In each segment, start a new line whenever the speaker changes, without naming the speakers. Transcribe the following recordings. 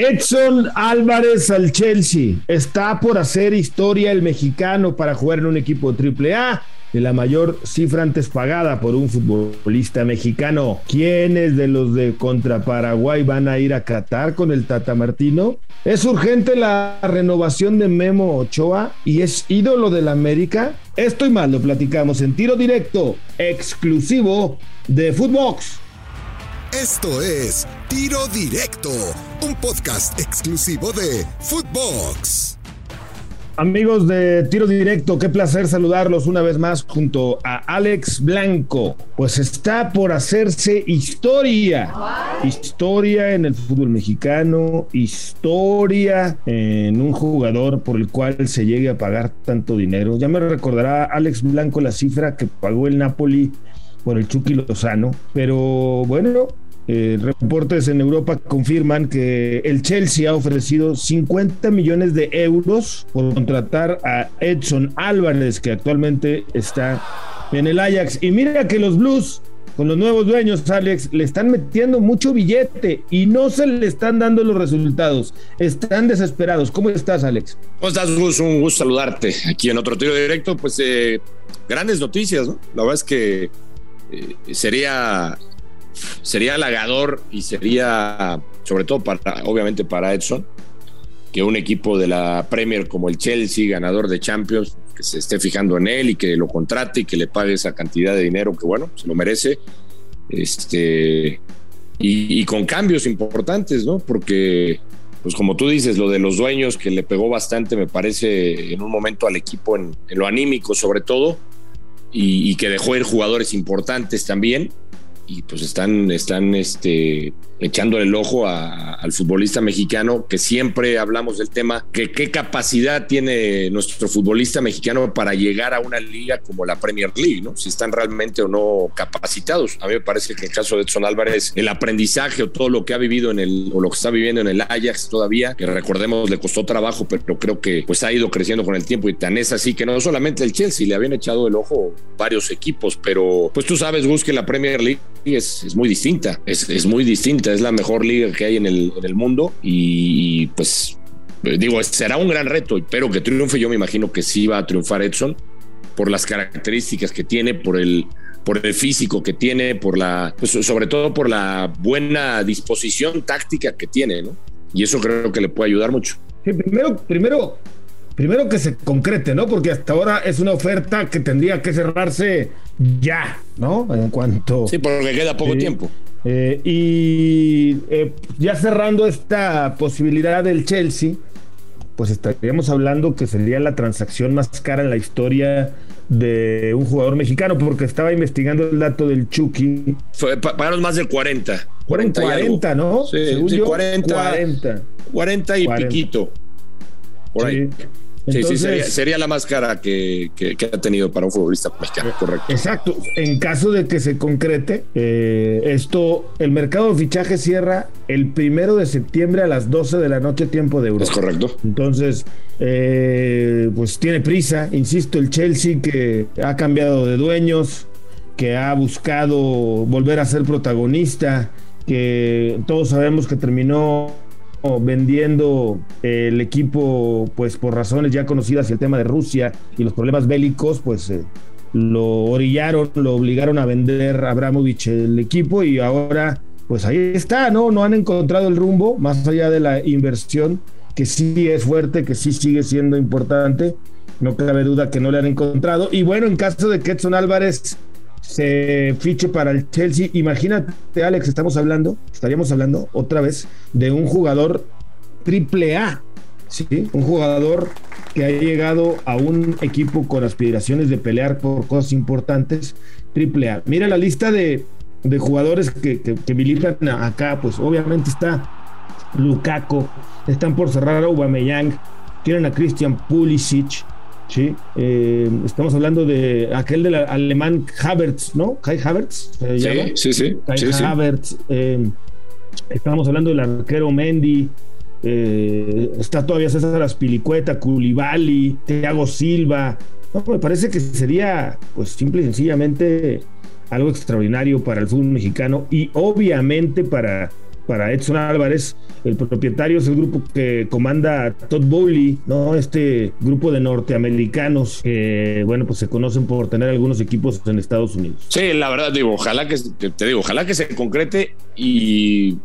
Edson Álvarez al Chelsea. Está por hacer historia el mexicano para jugar en un equipo AAA de la mayor cifra antes pagada por un futbolista mexicano. ¿Quiénes de los de contra Paraguay van a ir a Qatar con el Tata Martino? ¿Es urgente la renovación de Memo Ochoa y es ídolo del América? Esto y más lo platicamos en tiro directo, exclusivo de Footbox.
Esto es Tiro Directo, un podcast exclusivo de Footbox.
Amigos de Tiro Directo, qué placer saludarlos una vez más junto a Alex Blanco. Pues está por hacerse historia. Historia en el fútbol mexicano, historia en un jugador por el cual se llegue a pagar tanto dinero. Ya me recordará Alex Blanco la cifra que pagó el Napoli por el Chucky Lozano. Pero bueno, eh, reportes en Europa confirman que el Chelsea ha ofrecido 50 millones de euros por contratar a Edson Álvarez, que actualmente está en el Ajax. Y mira que los Blues, con los nuevos dueños, Alex, le están metiendo mucho billete y no se le están dando los resultados. Están desesperados. ¿Cómo estás, Alex?
¿Cómo estás, Gus? Un gusto saludarte aquí en otro tiro directo. Pues eh, grandes noticias, ¿no? La verdad es que eh, sería, sería halagador y sería, sobre todo para, obviamente para Edson, que un equipo de la Premier como el Chelsea, ganador de Champions, que se esté fijando en él y que lo contrate y que le pague esa cantidad de dinero que, bueno, se lo merece. Este, y, con cambios importantes, ¿no? Porque, pues como tú dices, lo de los dueños que le pegó bastante, me parece, en un momento al equipo en lo anímico sobre todo y, y, que dejó ir jugadores importantes también. Y pues están, están este, echándole el ojo al futbolista mexicano, que siempre hablamos del tema, que qué capacidad tiene nuestro futbolista mexicano para llegar a una liga como la Premier League, ¿no? Si están realmente o no capacitados. A mí me parece que en el caso de Edson Álvarez, el aprendizaje o todo lo que ha vivido en el, o lo que está viviendo en el Ajax todavía, que recordemos le costó trabajo, pero creo que pues ha ido creciendo con el tiempo y tan es así que no solamente el Chelsea, le habían echado el ojo varios equipos, pero pues tú sabes, Gus, que la Premier League es, es muy distinta, es, es muy distinta es la mejor liga que hay en el, en el mundo y, pues digo, será un gran reto, pero que triunfe yo me imagino que sí va a triunfar Edson por las características que tiene, por el, por el físico que tiene, por la, pues sobre todo por la buena disposición táctica que tiene, ¿no? Y eso creo que le puede ayudar mucho.
Sí, primero, primero, primero que se concrete, ¿no? Porque hasta ahora es una oferta que tendría que cerrarse ya, ¿no? En cuanto.
Sí, porque queda poco
eh,
tiempo.
Eh, y eh, ya cerrando esta posibilidad del Chelsea, pues estaríamos hablando que sería la transacción más cara en la historia de un jugador mexicano, porque estaba investigando el dato del Chucky.
Fue, pagaron más de 40.
40, 40 ¿no?
Sí, sí
yo,
40, 40. 40 y 40. piquito. Por ahí. Sí. Entonces, sí, sí, sería, sería, la más cara que, que, que, ha tenido para un futbolista mexicano, correcto.
Exacto. En caso de que se concrete, eh, esto, el mercado de fichaje cierra el primero de septiembre a las 12 de la noche, tiempo de Europa.
Es correcto.
Entonces, eh, pues tiene prisa. Insisto, el Chelsea que ha cambiado de dueños, que ha buscado volver a ser protagonista, que todos sabemos que terminó vendiendo el equipo, pues por razones ya conocidas y el tema de Rusia y los problemas bélicos, pues eh, lo orillaron, lo obligaron a vender a Abramovich el equipo y ahora, pues ahí está, ¿no? No han encontrado el rumbo, más allá de la inversión, que sí es fuerte, que sí sigue siendo importante. No cabe duda que no le han encontrado. Y bueno, en caso de que Edson Álvarez se fiche para el Chelsea. Imagínate, Alex, estamos hablando, estaríamos hablando otra vez de un jugador triple A, ¿sí? Un jugador que ha llegado a un equipo con aspiraciones de pelear por cosas importantes, triple A. Mira la lista de, de jugadores que, que, militan acá, pues obviamente está Lukaku, están por cerrar a Aubameyang, tienen a Christian Pulisic, Sí, eh, estamos hablando de aquel del alemán Havertz, ¿no? Kai Havertz.
¿se sí, llama? sí, sí.
Kai
sí,
Havertz. Eh, estamos hablando del arquero Mendy. Eh, está todavía César Aspilicueta, Culibali, Thiago Silva. No, me parece que sería, pues, simple y sencillamente algo extraordinario para el fútbol mexicano y obviamente para para Edson Álvarez. El propietario es el grupo que comanda Todd Bowley, ¿no? Este grupo de norteamericanos que, bueno, pues se conocen por tener algunos equipos en Estados Unidos.
Sí, la verdad, digo, ojalá que, te digo, ojalá que se concrete y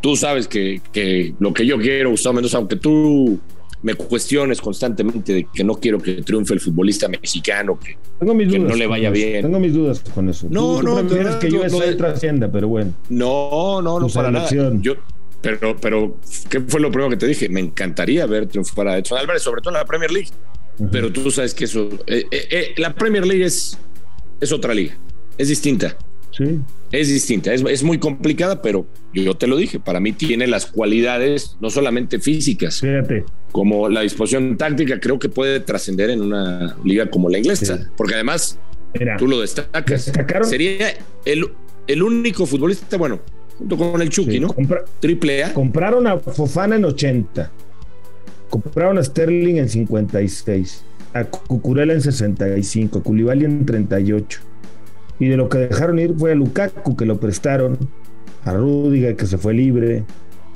tú sabes que, que lo que yo quiero, Gustavo Mendoza, aunque tú me cuestiones constantemente de que no quiero que triunfe el futbolista mexicano, que, no le vaya bien.
Tengo mis dudas con eso.
No, no,
no. que yo no, trascienda, pero bueno.
No, no, no, para nada. Yo, pero, pero, ¿qué fue lo primero que te dije? Me encantaría ver triunfar a Edson Álvarez, sobre todo en la Premier League. Pero tú sabes que eso. Eh, eh, eh, la Premier League es, es otra liga, es distinta.
Sí.
Es distinta, es, es, muy complicada, pero yo te lo dije, para mí tiene las cualidades no solamente físicas,
Fíjate.
como la disposición táctica, creo que puede trascender en una liga como la inglesa, porque además tú lo destacas. Sería el, el único futbolista, bueno, junto con el Chucky, ¿no? Triple A.
Compraron a Fofana en 80, compraron a Sterling en 56, a Cucurella en 65, a Koulibaly en 38 y de lo que dejaron ir fue a Lukaku, que lo prestaron, a Rudiger, que se fue libre,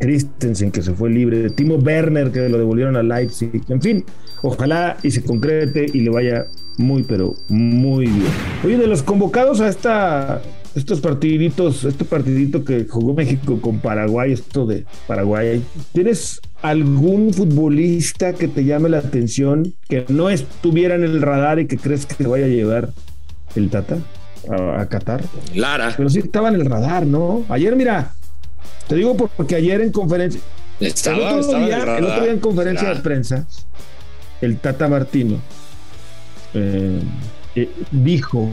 Christensen, que se fue libre, Timo Werner, que lo devolvieron a Leipzig. En fin, ojalá y se concrete y le vaya muy, pero muy bien. Oye, de los convocados a esta, estos partiditos, este partidito que jugó México con Paraguay, esto de Paraguay, ¿tienes algún futbolista que te llame la atención, que no estuviera en el radar y que crees que vaya a llevar el Tata? A, Qatar.
Lara.
Pero sí estaba en el radar, ¿no? Ayer, mira, te digo porque ayer en conferencia.
Estaba, el,
otro
día,
el, otro día, en conferencia de prensa, el Tata Martino eh, eh, dijo,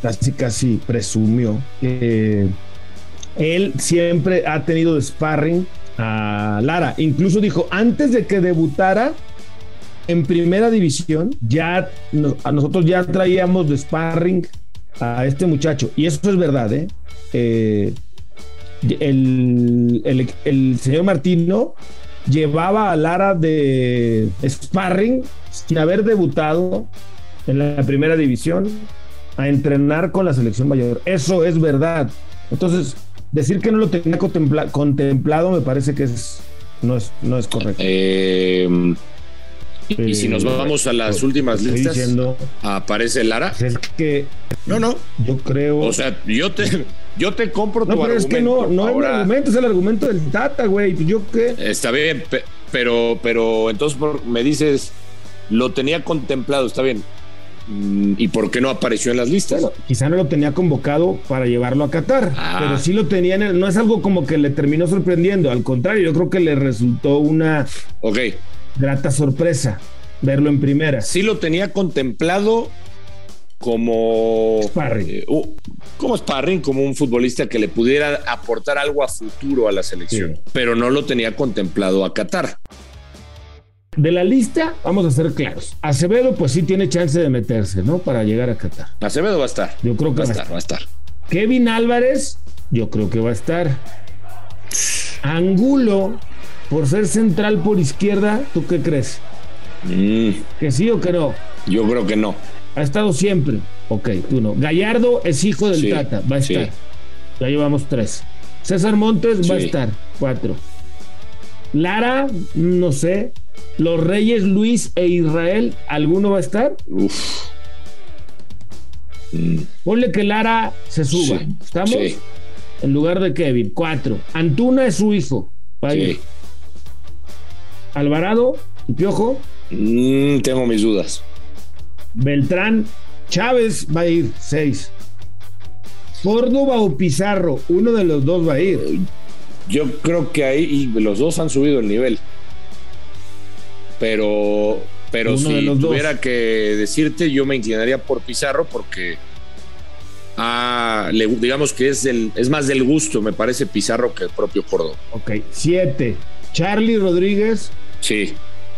casi casi presumió, que él siempre ha tenido de sparring a Lara. Incluso dijo, antes de que debutara, en primera división ya a nosotros ya traíamos de sparring a este muchacho. Y eso es verdad, ¿eh? eh el, el, señor Martino llevaba a Lara de sparring sin haber debutado en la primera división a entrenar con la selección mayor. Eso es verdad. Entonces, decir que no lo tenía contemplado me parece que es, no, es, no es correcto.
Eh, y si nos vamos a las últimas listas, aparece Lara.
Es que
no, no.
Yo creo.
O sea, yo te, yo te compro no,
pero es que no, no es el argumento, es el argumento del Tata, güey. Pues yo qué.
Está bien, pero, pero entonces me dices, lo tenía contemplado, está bien. Mm, ¿Y por qué no apareció en las listas?
quizá no lo tenía convocado para llevarlo a Qatar,
ah.
pero sí lo tenía en el, no es algo como que le terminó sorprendiendo, al contrario, yo creo que le resultó una
Ok
grata sorpresa verlo en primera.
Sí lo tenía contemplado como
sparring.
Eh, como sparring, como un futbolista que le pudiera aportar algo a futuro a la selección, pero no lo tenía contemplado a Qatar.
De la lista, vamos a ser claros. Acevedo, pues sí tiene chance de meterse, ¿no? Para llegar a Qatar.
Acevedo va a estar.
Yo creo que
va, a estar, va a estar.
Kevin Álvarez, yo creo que va a estar. Angulo, por ser central por izquierda, ¿tú qué crees?
Mm.
¿Que sí o que no?
Yo creo que no.
Ha estado siempre. Ok, tú no. Gallardo es hijo del Tata, va a estar. Ya llevamos tres. César Montes va a estar, cuatro. Lara, no sé. Los Reyes Luis e Israel, ¿alguno va a estar?
Uf.
Mm. Ponle que Lara se suba. ¿Estamos? En lugar de Kevin, cuatro. Antuna es su hijo. Va Alvarado y Piojo.
Mm, tengo mis dudas.
Beltrán, Chávez va a ir, seis. Córdoba o Pizarro, uno de los dos va a ir.
Yo creo que ahí, y los dos han subido el nivel. Pero, pero si tuviera que decirte, yo me inclinaría por Pizarro porque ah, digamos que es, es más del gusto, me parece Pizarro que el propio Córdoba.
Ok, siete. Charlie Rodríguez.
Sí.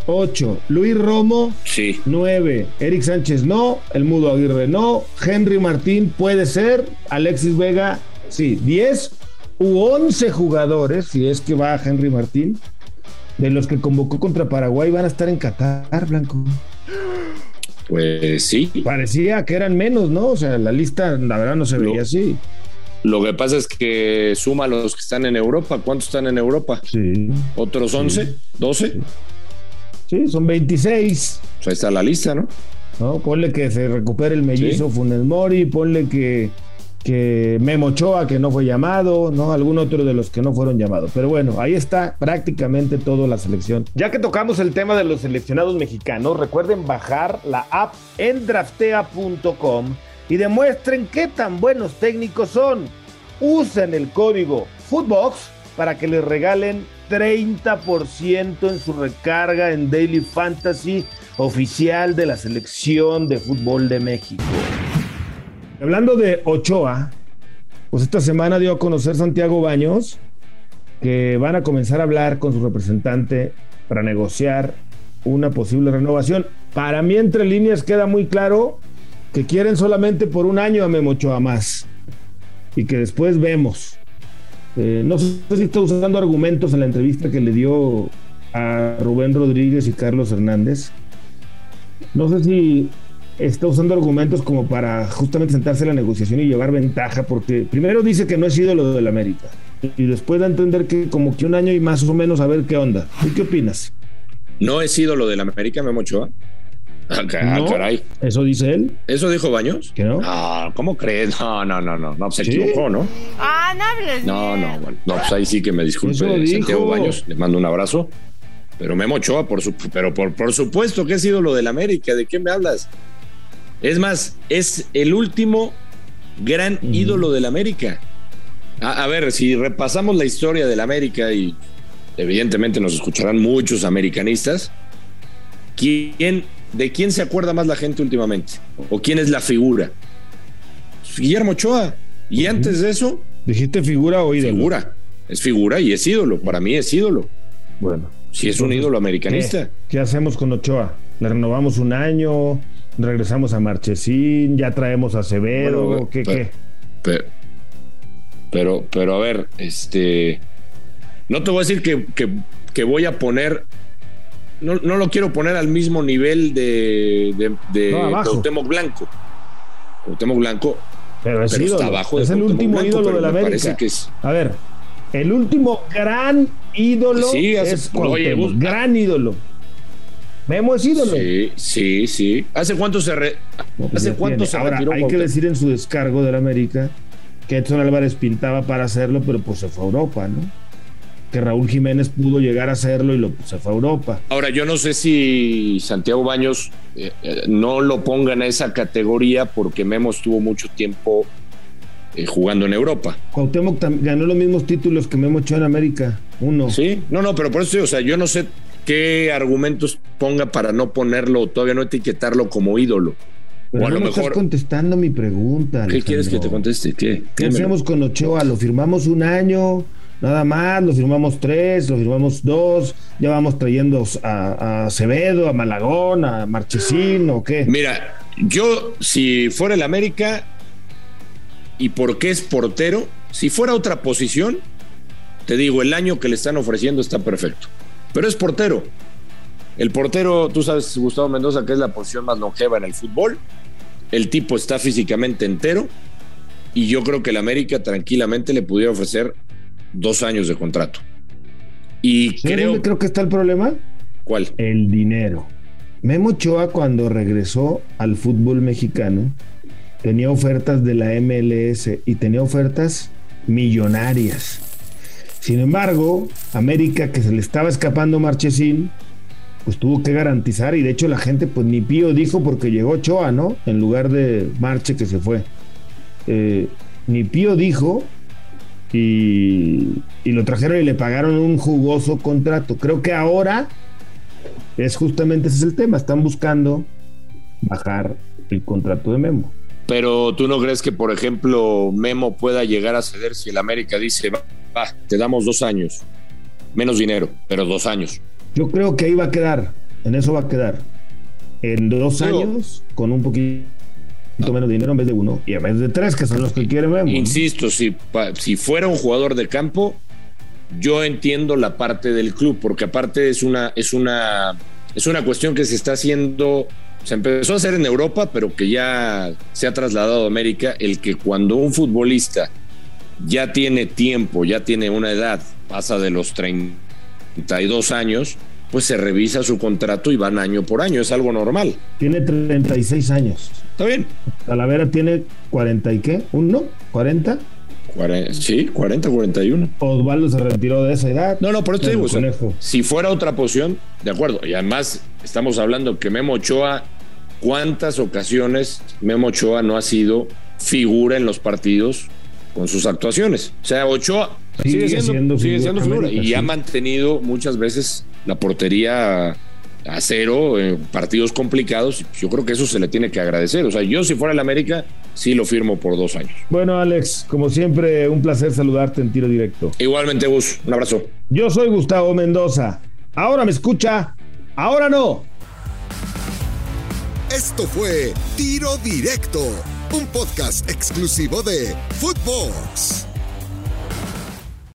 8. Luis Romo.
Sí.
9. Eric Sánchez no. El Mudo Aguirre no. Henry Martín puede ser. Alexis Vega, sí. 10 u 11 jugadores, si es que va Henry Martín, de los que convocó contra Paraguay van a estar en Qatar, Blanco.
Pues sí.
Parecía que eran menos, ¿no? O sea, la lista, la verdad, no se veía así.
Lo que pasa es que suma los que están en Europa. ¿Cuántos están en Europa?
Sí.
¿Otros 11? ¿12?
Sí, son 26.
Pues ahí está la lista, ¿no?
¿no? Ponle que se recupere el mellizo
Sí.
Funes Mori, ponle que, que Memo Ochoa, que no fue llamado, ¿no? Algún otro de los que no fueron llamados. Pero bueno, ahí está prácticamente toda la selección. Ya que tocamos el tema de los seleccionados mexicanos, recuerden bajar la app en draftea.com y demuestren qué tan buenos técnicos son. Usen el código Footbox para que les regalen 30% en su recarga en Daily Fantasy oficial de la selección de fútbol de México. Hablando de Ochoa, pues esta semana dio a conocer Santiago Baños que van a comenzar a hablar con su representante para negociar una posible renovación. Para mí, entre líneas, queda muy claro que quieren solamente por un año a Memo Ochoa más y que después vemos. Eh, no sé si está usando argumentos en la entrevista que le dio a Rubén Rodríguez y Carlos Hernández. No sé si está usando argumentos como para justamente sentarse en la negociación y llevar ventaja, porque primero dice que no es ídolo del América y después da a entender que como que un año y más o menos a ver qué onda. ¿Tú qué opinas?
¿No es ídolo del América, Memo Ochoa? Ah, ah,
¿No?
caray.
Eso dice él.
¿Eso dijo Baños?
¿Que no?
Ah, ¿cómo crees? No, no, no, no. No, se
¿Sí?
equivocó, ¿no?
Ah, no hables
No, no, bueno. No, pues ahí sí que me disculpe
Eso dijo.
Santiago Baños. Le mando un abrazo. Pero Memo Ochoa, por, su, pero por, por supuesto que es ídolo del América. ¿De qué me hablas? Es más, es el último gran
Mm.
ídolo del América. A, a ver, si repasamos la historia del América y evidentemente nos escucharán muchos americanistas, ¿quién, ¿de quién se acuerda más la gente últimamente? ¿O quién es la figura? Guillermo Ochoa. Y antes de eso,
¿Dijiste figura o ídolo?
figura. Es figura y es ídolo. Para mí es ídolo.
Bueno.
Si es un ídolo americanista.
¿Qué? ¿Qué hacemos con Ochoa? ¿Le renovamos un año? ¿Regresamos a Marchesín? ¿Ya traemos a?
Bueno,
¿Qué,
pero-
qué?
Pero, pero, pero a ver, este. No te voy a decir que, que- que voy a poner. No, no lo quiero poner al mismo nivel de, de, de
No.
Cuauhtémoc Blanco. Cuauhtémoc Blanco,
Pero es
pero
ídolo.
está abajo de
es el último
Blanco,
ídolo de la América.
parece que es-
A ver, el último gran ídolo
Sí, hace-
es Cuauhtémoc,
busca-
gran ídolo. Memo es ídolo.
Sí, sí, sí. ¿Hace cuánto se, re-
No, pues
¿hace cuánto se
Ahora,
retiró
hay que decir en su descargo del América que Edson Álvarez pintaba para hacerlo, pero pues se fue a Europa, ¿no? Que Raúl Jiménez pudo llegar a hacerlo y lo, pues, se fue a Europa.
Ahora, yo no sé si Santiago Baños eh, eh, no lo ponga en esa categoría porque Memo estuvo mucho tiempo eh, jugando en Europa.
Cuauhtémoc ganó los mismos títulos que Memo Ochoa en América. Uno.
Sí, no, no, pero por eso, o sea, yo no sé qué argumentos ponga para no ponerlo, todavía no etiquetarlo como ídolo.
Pero
o a
no
lo
me
mejor-
estás contestando mi pregunta.
¿Qué quieres que te conteste? ¿Qué?
¿Qué hacemos con Ochoa? ¿Lo firmamos un año? Nada más, lo firmamos tres, lo firmamos dos, ya vamos trayendo a, Acevedo, a Malagón, a Marchesín o qué.
Mira, yo si fuera el América y porque es portero, si fuera otra posición, te digo, el año que le están ofreciendo está perfecto. Pero es portero. El portero, tú sabes, Gustavo Mendoza, que es la posición más longeva en el fútbol. El tipo está físicamente entero y yo creo que el América tranquilamente le pudiera ofrecer dos años de contrato. Y
¿Sabes
creo...
dónde creo que está el problema?
¿Cuál?
El dinero. Memo Ochoa cuando regresó al fútbol mexicano tenía ofertas de la MLS y tenía ofertas millonarias. Sin embargo, América, que se le estaba escapando Marchesín, pues tuvo que garantizar y de hecho la gente pues ni pío dijo porque llegó Ochoa, ¿no? En lugar de Marche que se fue. Eh, ni pío dijo y, y lo trajeron y le pagaron un jugoso contrato. Creo que ahora es justamente ese es el tema. Están buscando bajar el contrato de Memo.
Pero tú no crees que, por ejemplo, Memo pueda llegar a ceder si el América dice, va, va, te damos dos años, menos dinero, pero dos años.
Yo creo que ahí va a quedar. En eso va a quedar. En dos años, con un poquito menos dinero en vez de uno y en vez de tres, que son los que quiere Memo. ¿no?
Insisto, si, pa- si fuera un jugador de campo, yo entiendo la parte del club, porque aparte es una, es una, es una cuestión que se está haciendo, se empezó a hacer en Europa, pero que ya se ha trasladado a América, el que cuando un futbolista ya tiene tiempo, ya tiene una edad, pasa de los 32 años, pues se revisa su contrato y van año por año, es algo normal.
Tiene 36 años.
Está bien.
Talavera tiene 40 y qué? ¿Uno? ¿40?
sí, 40, 41.
Osvaldo se retiró de esa edad.
No, no, por eso te digo, si fuera otra posición, de acuerdo. Y además estamos hablando que Memo Ochoa, ¿cuántas ocasiones Memo Ochoa no ha sido figura en los partidos con sus actuaciones? O sea, Ochoa sigue, siendo, sigue siendo figura y ha mantenido muchas veces la portería a cero en partidos complicados. Yo creo que eso se le tiene que agradecer. O sea, yo si fuera el América, sí lo firmo por dos años.
Bueno, Alex, como siempre, un placer saludarte en tiro directo.
Igualmente, Gus, un abrazo.
Yo soy Gustavo Mendoza. Ahora me escucha, ahora no.
Esto fue Tiro Directo, un podcast exclusivo de Footbox.